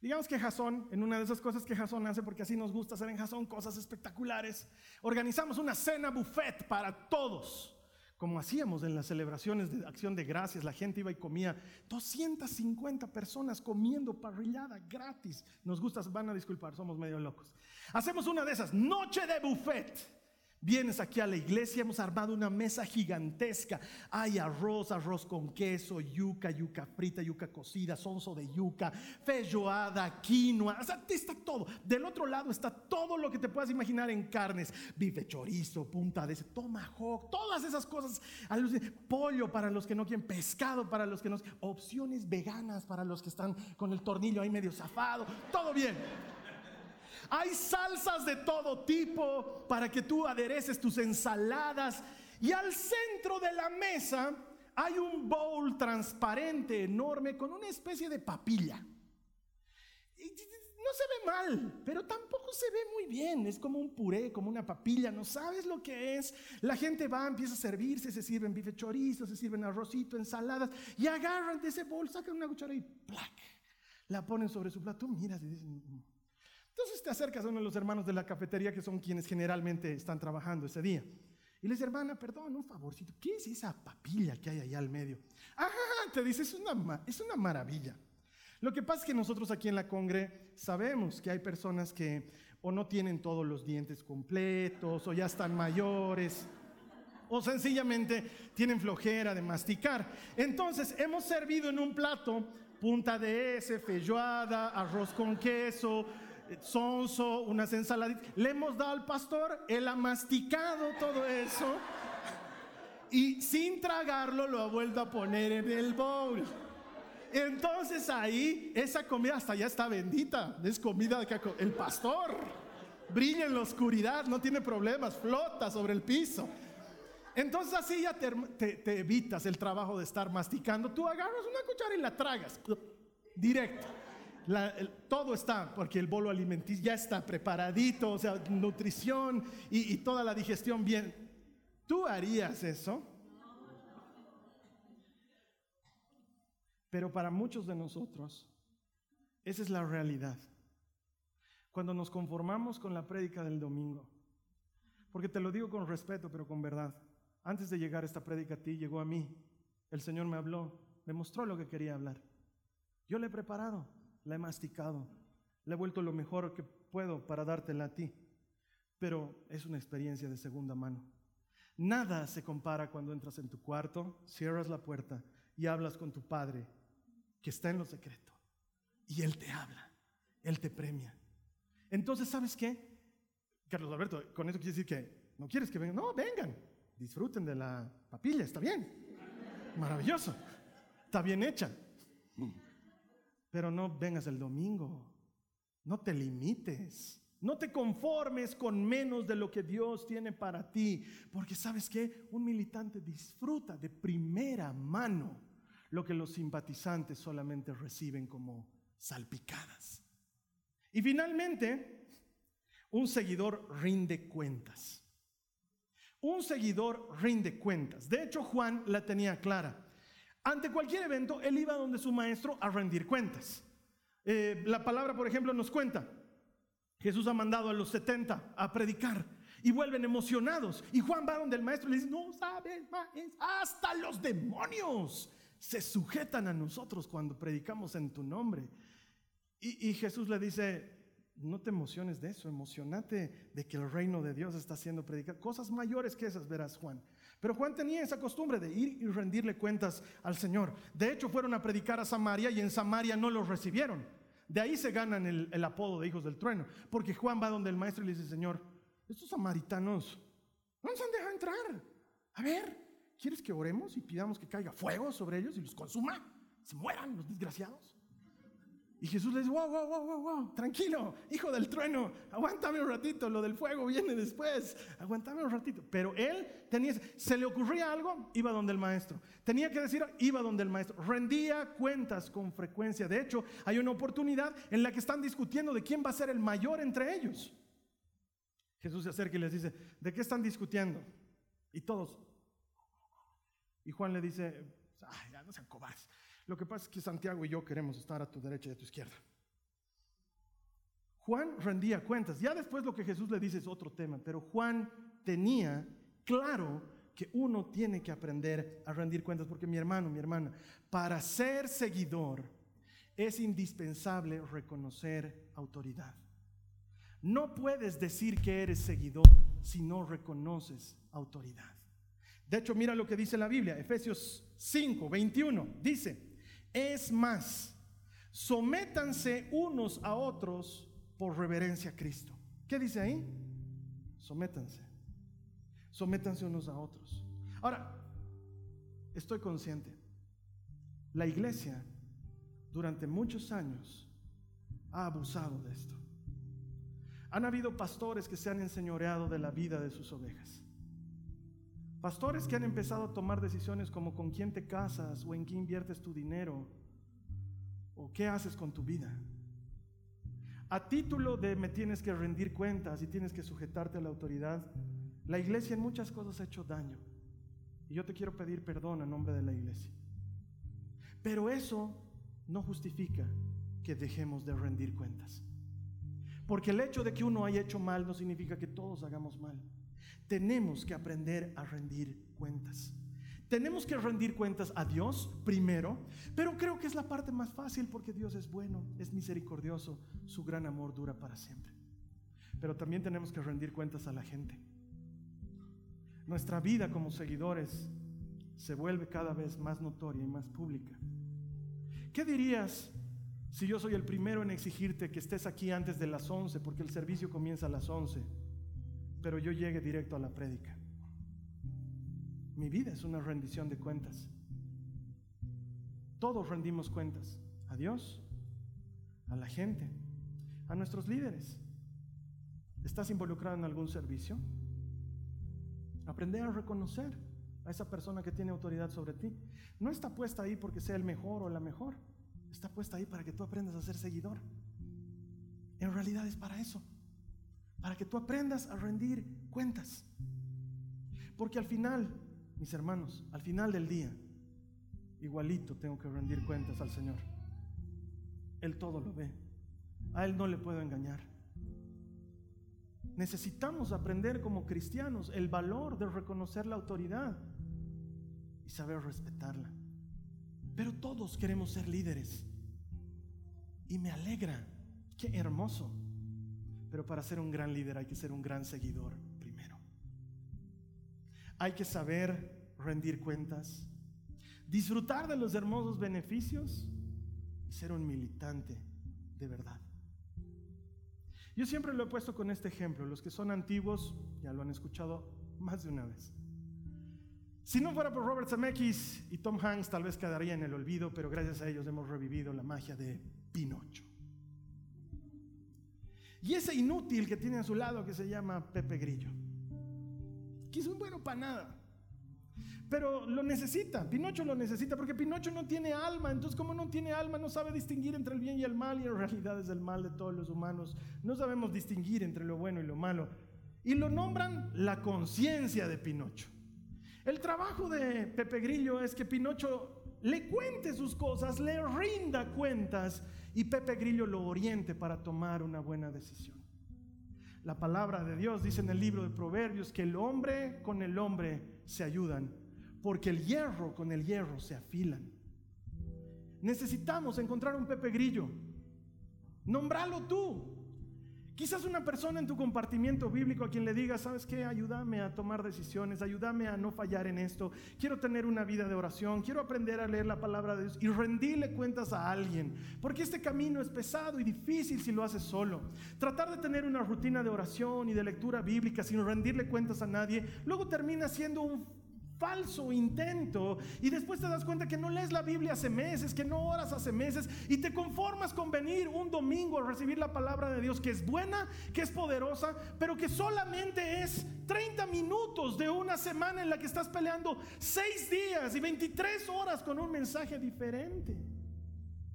Digamos que Jason, en una de esas cosas que Jason hace, porque así nos gusta hacer en Jason cosas espectaculares, organizamos una cena buffet para todos como hacíamos en las celebraciones de acción de gracias, la gente iba y comía, 250 personas comiendo parrillada gratis. Nos gusta, van a disculpar, somos medio locos. Hacemos una de esas, noche de buffet. Vienes aquí a la iglesia, hemos armado una mesa gigantesca. Hay arroz, arroz con queso, yuca, yuca frita, yuca cocida, sonso de yuca, feijoada, quinoa. O sea, está todo. Del otro lado está todo lo que te puedas imaginar en carnes: bife chorizo, punta de ese, tomahawk, todas esas cosas. Pollo para los que no quieren, pescado para los que no opciones veganas para los que están con el tornillo ahí medio zafado. Todo bien. Hay salsas de todo tipo para que tú adereces tus ensaladas. Y al centro de la mesa hay un bowl transparente enorme con una especie de papilla. no se ve mal, pero tampoco se ve muy bien. Es como un puré, como una papilla. No sabes lo que es. La gente va, empieza a servirse, se sirven bife chorizo, se sirven arrocito, ensaladas, y agarran de ese bowl, sacan una cuchara y ¡plac! la ponen sobre su plato. Miras y dicen. Mm". Entonces te acercas a uno de los hermanos de la cafetería que son quienes generalmente están trabajando ese día. Y le dice, hermana, perdón, un favorcito, ¿qué es esa papilla que hay allá al medio? Ah, te dice, es una, es una maravilla. Lo que pasa es que nosotros aquí en la Congre sabemos que hay personas que o no tienen todos los dientes completos, o ya están mayores, o sencillamente tienen flojera de masticar. Entonces, hemos servido en un plato punta de ese, feijoada, arroz con queso, sonso, unas ensaladitas. Le hemos dado al pastor, él ha masticado todo eso y sin tragarlo lo ha vuelto a poner en el bowl. Entonces ahí esa comida hasta ya está bendita, es comida que el pastor brilla en la oscuridad, no tiene problemas, flota sobre el piso. Entonces así ya te, te evitas el trabajo de estar masticando. Tú agarras una cuchara y la tragas directo todo está, porque el bolo alimenticio ya está preparadito, o sea, nutrición y, toda la digestión bien. ¿Tú harías eso? Pero para muchos de nosotros, esa es la realidad. Cuando nos conformamos con la prédica del domingo, porque te lo digo con respeto, pero con verdad. Antes de llegar esta prédica a ti, llegó a mí. El Señor me habló, me mostró lo que quería hablar. Yo le he preparado la he masticado, le he vuelto lo mejor que puedo para dártela a ti, pero es una experiencia de segunda mano. Nada se compara cuando entras en tu cuarto, cierras la puerta y hablas con tu padre que está en lo secreto. Y él te habla, él te premia. Entonces, ¿sabes qué? Carlos Alberto, con eso quiere decir que no quieres que vengan. No, vengan, disfruten de la papilla, está bien. Maravilloso, está bien hecha. Pero no vengas el domingo. No te limites. No te conformes con menos de lo que Dios tiene para ti. Porque sabes que un militante disfruta de primera mano lo que los simpatizantes solamente reciben como salpicadas. Y finalmente, un seguidor rinde cuentas. Un seguidor rinde cuentas. De hecho, Juan la tenía clara. Ante cualquier evento, él iba donde su maestro a rendir cuentas. Eh, la palabra, por ejemplo, nos cuenta, Jesús ha mandado a los 70 a predicar y vuelven emocionados. Y Juan va donde el maestro y le dice, no sabes, hasta los demonios se sujetan a nosotros cuando predicamos en tu nombre. Y, y Jesús le dice, no te emociones de eso, emocionate de que el reino de Dios está siendo predicado. Cosas mayores que esas verás, Juan. Pero Juan tenía esa costumbre de ir y rendirle cuentas al Señor. De hecho, fueron a predicar a Samaria y en Samaria no los recibieron. De ahí se ganan el, apodo de hijos del trueno. Porque Juan va donde el maestro y le dice, Señor, estos samaritanos no nos han dejado entrar. A ver, ¿quieres que oremos y pidamos que caiga fuego sobre ellos y los consuma? Se mueran los desgraciados. Y Jesús le dice, wow, wow, wow, wow, wow, tranquilo, hijo del trueno, aguántame un ratito, lo del fuego viene después, aguántame un ratito. Pero él tenía, se le ocurría algo, iba donde el maestro. Tenía que decir, iba donde el maestro. Rendía cuentas con frecuencia. De hecho, hay una oportunidad en la que están discutiendo de quién va a ser el mayor entre ellos. Jesús se acerca y les dice, ¿de qué están discutiendo? Y todos. Y Juan le dice, ay, ya no sean cobardes. Lo que pasa es que Santiago y yo queremos estar a tu derecha y a tu izquierda. Juan rendía cuentas. Ya después lo que Jesús le dice es otro tema, pero Juan tenía claro que uno tiene que aprender a rendir cuentas, porque mi hermano, mi hermana, para ser seguidor es indispensable reconocer autoridad. No puedes decir que eres seguidor si no reconoces autoridad. De hecho, mira lo que dice la Biblia, Efesios 5, 21, dice, es más, sométanse unos a otros por reverencia a Cristo. ¿Qué dice ahí? Sométanse. Sométanse unos a otros. Ahora, estoy consciente. La iglesia durante muchos años ha abusado de esto. Han habido pastores que se han enseñoreado de la vida de sus ovejas. Pastores que han empezado a tomar decisiones como con quién te casas o en qué inviertes tu dinero o qué haces con tu vida. A título de me tienes que rendir cuentas y tienes que sujetarte a la autoridad, la iglesia en muchas cosas ha hecho daño. Y yo te quiero pedir perdón a nombre de la iglesia. Pero eso no justifica que dejemos de rendir cuentas. Porque el hecho de que uno haya hecho mal no significa que todos hagamos mal. Tenemos que aprender a rendir cuentas. Tenemos que rendir cuentas a Dios primero, pero creo que es la parte más fácil porque Dios es bueno, es misericordioso, su gran amor dura para siempre. Pero también tenemos que rendir cuentas a la gente. Nuestra vida como seguidores se vuelve cada vez más notoria y más pública. ¿Qué dirías si yo soy el primero en exigirte que estés aquí antes de las 11 porque el servicio comienza a las 11, pero yo llegue directo a la prédica? Mi vida es una rendición de cuentas. Todos rendimos cuentas a Dios, a la gente, a nuestros líderes. ¿Estás involucrado en algún servicio? Aprender a reconocer a esa persona que tiene autoridad sobre ti. No está puesta ahí porque sea el mejor o la mejor. Está puesta ahí para que tú aprendas a ser seguidor. En realidad es para eso. Para que tú aprendas a rendir cuentas. Porque al final, mis hermanos, al final del día, igualito tengo que rendir cuentas al Señor. Él todo lo ve. A Él no le puedo engañar. Necesitamos aprender como cristianos el valor de reconocer la autoridad y saber respetarla. Pero todos queremos ser líderes. Y me alegra. Qué hermoso. Pero para ser un gran líder hay que ser un gran seguidor primero. Hay que saber rendir cuentas, disfrutar de los hermosos beneficios y ser un militante de verdad. Yo siempre lo he puesto con este ejemplo. Los que son antiguos ya lo han escuchado más de una vez. Si no fuera por Robert Zemeckis y Tom Hanks, tal vez quedaría en el olvido, pero gracias a ellos hemos revivido la magia de Pinocho. Y ese inútil que tiene a su lado que se llama Pepe Grillo, que es un bueno para nada. Pero lo necesita, Pinocho lo necesita, porque Pinocho no tiene alma, entonces como no tiene alma no sabe distinguir entre el bien y el mal, y en realidad es el mal de todos los humanos, no sabemos distinguir entre lo bueno y lo malo. Y lo nombran la conciencia de Pinocho. El trabajo de Pepe Grillo es que Pinocho le cuente sus cosas, le rinda cuentas y Pepe Grillo lo oriente para tomar una buena decisión. La palabra de Dios dice en el libro de Proverbios que el hombre con el hombre se ayudan, porque el hierro con el hierro se afilan. Necesitamos encontrar un Pepe Grillo. Nombralo tú. Quizás una persona en tu compartimiento bíblico a quien le digas, ¿sabes qué? Ayúdame a tomar decisiones, ayúdame a no fallar en esto. Quiero tener una vida de oración, quiero aprender a leer la palabra de Dios y rendirle cuentas a alguien. Porque este camino es pesado y difícil si lo haces solo. Tratar de tener una rutina de oración y de lectura bíblica sin rendirle cuentas a nadie, luego termina siendo un falso intento y después te das cuenta que no lees la Biblia hace meses, que no oras hace meses y te conformas con venir un domingo a recibir la palabra de Dios que es buena, que es poderosa, pero que solamente es 30 minutos de una semana en la que estás peleando 6 días y 23 horas con un mensaje diferente.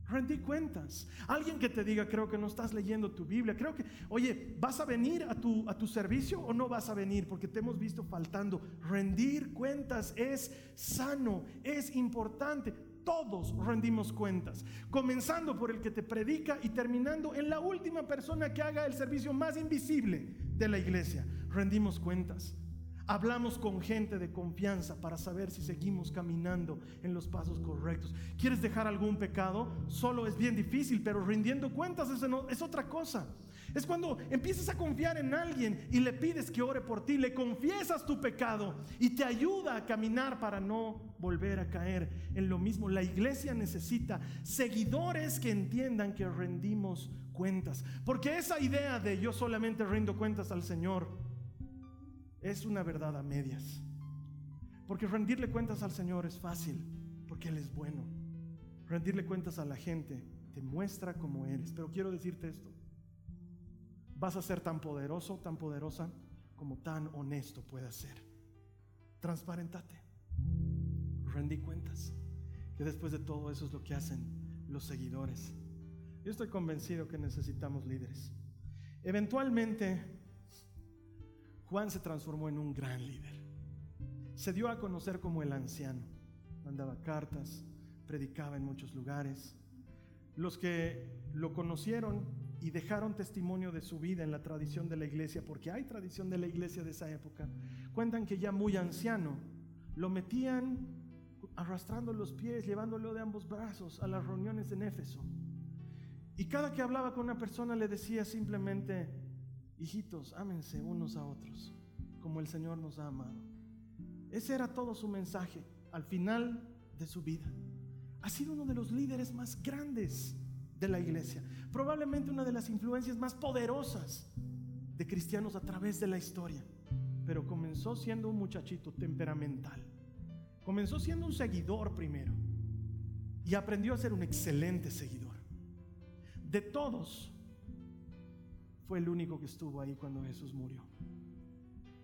Rendí cuentas. Alguien que te diga, creo que no estás leyendo tu Biblia. Creo que, oye, ¿vas a venir a tu, a tu servicio o no vas a venir? Porque te hemos visto faltando. Rendir cuentas es sano, es importante. Todos rendimos cuentas. Comenzando por el que te predica y terminando en la última persona que haga el servicio más invisible de la iglesia. Rendimos cuentas. Hablamos con gente de confianza para saber si seguimos caminando en los pasos correctos. ¿Quieres dejar algún pecado? Solo es bien difícil, pero rindiendo cuentas es, es otra cosa. Es cuando empiezas a confiar en alguien y le pides que ore por ti, le confiesas tu pecado y te ayuda a caminar para no volver a caer en lo mismo. La iglesia necesita seguidores que entiendan que rendimos cuentas. Porque esa idea de yo solamente rindo cuentas al Señor es una verdad a medias. Porque rendirle cuentas al Señor es fácil, porque Él es bueno. Rendirle cuentas a la gente te muestra cómo eres. Pero quiero decirte esto. Vas a ser tan poderoso, tan poderosa, como tan honesto puedas ser. transparentate. Rendí cuentas. Que después de todo eso es lo que hacen los seguidores. Yo estoy convencido que necesitamos líderes. Eventualmente, Juan se transformó en un gran líder. Se dio a conocer como el anciano. Mandaba cartas, predicaba en muchos lugares. Los que lo conocieron y dejaron testimonio de su vida en la tradición de la iglesia, porque hay tradición de la iglesia de esa época, cuentan que ya muy anciano lo metían arrastrando los pies, llevándolo de ambos brazos a las reuniones en Éfeso. Y cada que hablaba con una persona le decía simplemente, hijitos, ámense unos a otros, como el Señor nos ha amado. Ese era todo su mensaje al final de su vida. Ha sido uno de los líderes más grandes de la iglesia, probablemente una de las influencias más poderosas de cristianos a través de la historia, pero comenzó siendo un muchachito temperamental, comenzó siendo un seguidor primero y aprendió a ser un excelente seguidor. De todos, fue el único que estuvo ahí cuando Jesús murió.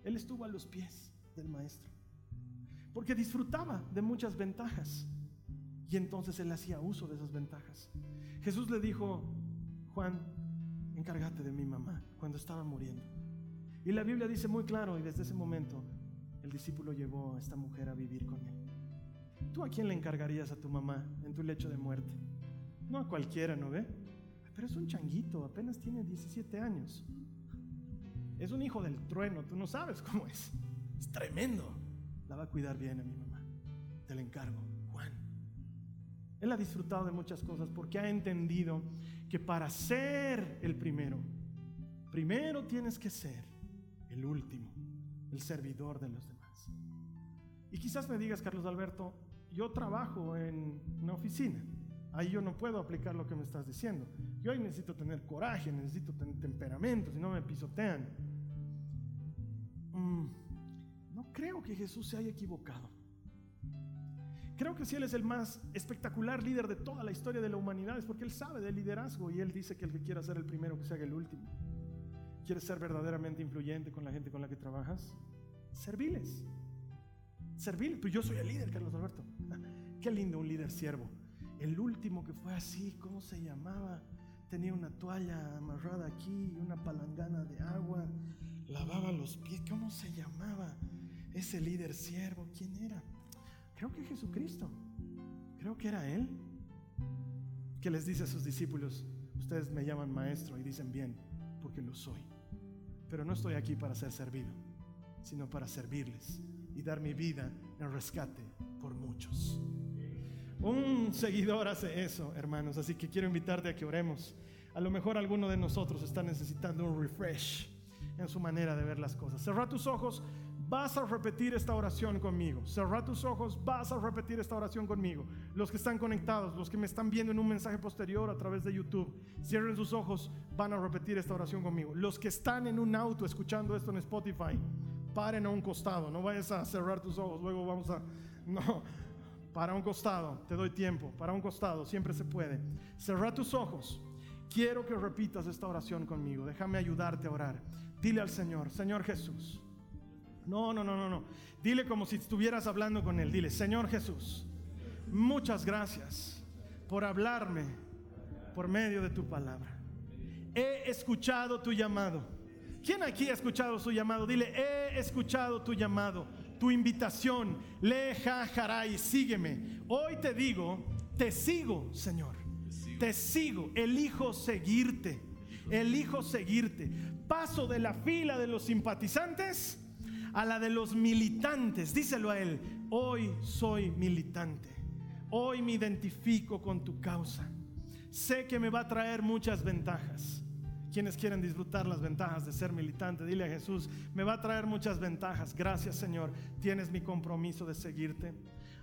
Él estuvo a los pies del Maestro, porque disfrutaba de muchas ventajas y entonces él hacía uso de esas ventajas. Jesús le dijo, Juan, encárgate de mi mamá cuando estaba muriendo. Y la Biblia dice muy claro, y desde ese momento el discípulo llevó a esta mujer a vivir con él. ¿Tú a quién le encargarías a tu mamá en tu lecho de muerte? No a cualquiera, ¿no ve? Pero es un changuito, apenas tiene 17 años. Es un hijo del trueno, tú no sabes cómo es. Es tremendo. La va a cuidar bien a mi mamá. Te la encargo, Juan. Él ha disfrutado de muchas cosas porque ha entendido que para ser el primero, primero tienes que ser el último, el servidor de los demás. Y quizás me digas, Carlos Alberto, yo trabajo en una oficina. Ahí yo no puedo aplicar lo que me estás diciendo. Yo ahí necesito tener coraje, necesito tener temperamento, si no me pisotean. Mm, no creo que Jesús se haya equivocado. Creo que si Él es el más espectacular líder de toda la historia de la humanidad es porque Él sabe de liderazgo y Él dice que el que quiera ser el primero, que se haga el último. ¿Quieres ser verdaderamente influyente con la gente con la que trabajas? Serviles. Serviles. Pues yo soy el líder, Carlos Alberto. Qué lindo un líder siervo. El último que fue así, ¿cómo se llamaba? Tenía una toalla amarrada aquí, una palangana de agua, lavaba los pies. ¿Cómo se llamaba ese líder siervo? ¿Quién era? Creo que Jesucristo. Creo que era Él. Que les dice a sus discípulos, ustedes me llaman maestro y dicen bien, porque lo soy. Pero no estoy aquí para ser servido, sino para servirles y dar mi vida en rescate por muchos. Un seguidor hace eso, hermanos, así que quiero invitarte a que oremos. A lo mejor alguno de nosotros está necesitando un refresh en su manera de ver las cosas. Cerra tus ojos, vas a repetir esta oración conmigo. Cerra tus ojos, vas a repetir esta oración conmigo. Los que están conectados, los que me están viendo en un mensaje posterior a través de YouTube, cierren sus ojos, van a repetir esta oración conmigo. Los que están en un auto escuchando esto en Spotify, paren a un costado, no vayas a cerrar tus ojos, luego vamos a... No, para un costado, te doy tiempo, para un costado, siempre se puede. Cerra tus ojos. Quiero que repitas esta oración conmigo. Déjame ayudarte a orar. Dile al Señor, Señor Jesús. No, no, no, no, no. Dile como si estuvieras hablando con Él. Dile, Señor Jesús, muchas gracias por hablarme por medio de tu palabra. He escuchado tu llamado. ¿Quién aquí ha escuchado su llamado? Dile, he escuchado tu llamado, tu invitación. Leja, jaray, sígueme. Hoy te digo, te sigo, Señor. Te sigo, elijo seguirte. Elijo seguirte. Paso de la fila de los simpatizantes a la de los militantes. Díselo a él, hoy soy militante. Hoy me identifico con tu causa. Sé que me va a traer muchas ventajas. Quienes quieren disfrutar las ventajas de ser militante, dile a Jesús, me va a traer muchas ventajas. Gracias Señor, tienes mi compromiso de seguirte.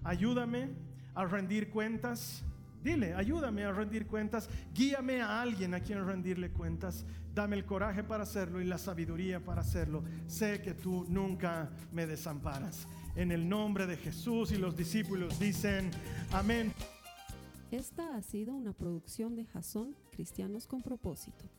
Ayúdame a rendir cuentas. Dile, ayúdame a rendir cuentas. Guíame a alguien a quien rendirle cuentas. Dame el coraje para hacerlo y la sabiduría para hacerlo. Sé que tú nunca me desamparas. En el nombre de Jesús y los discípulos dicen, amén. Esta ha sido una producción de Jason Cristianos con propósito.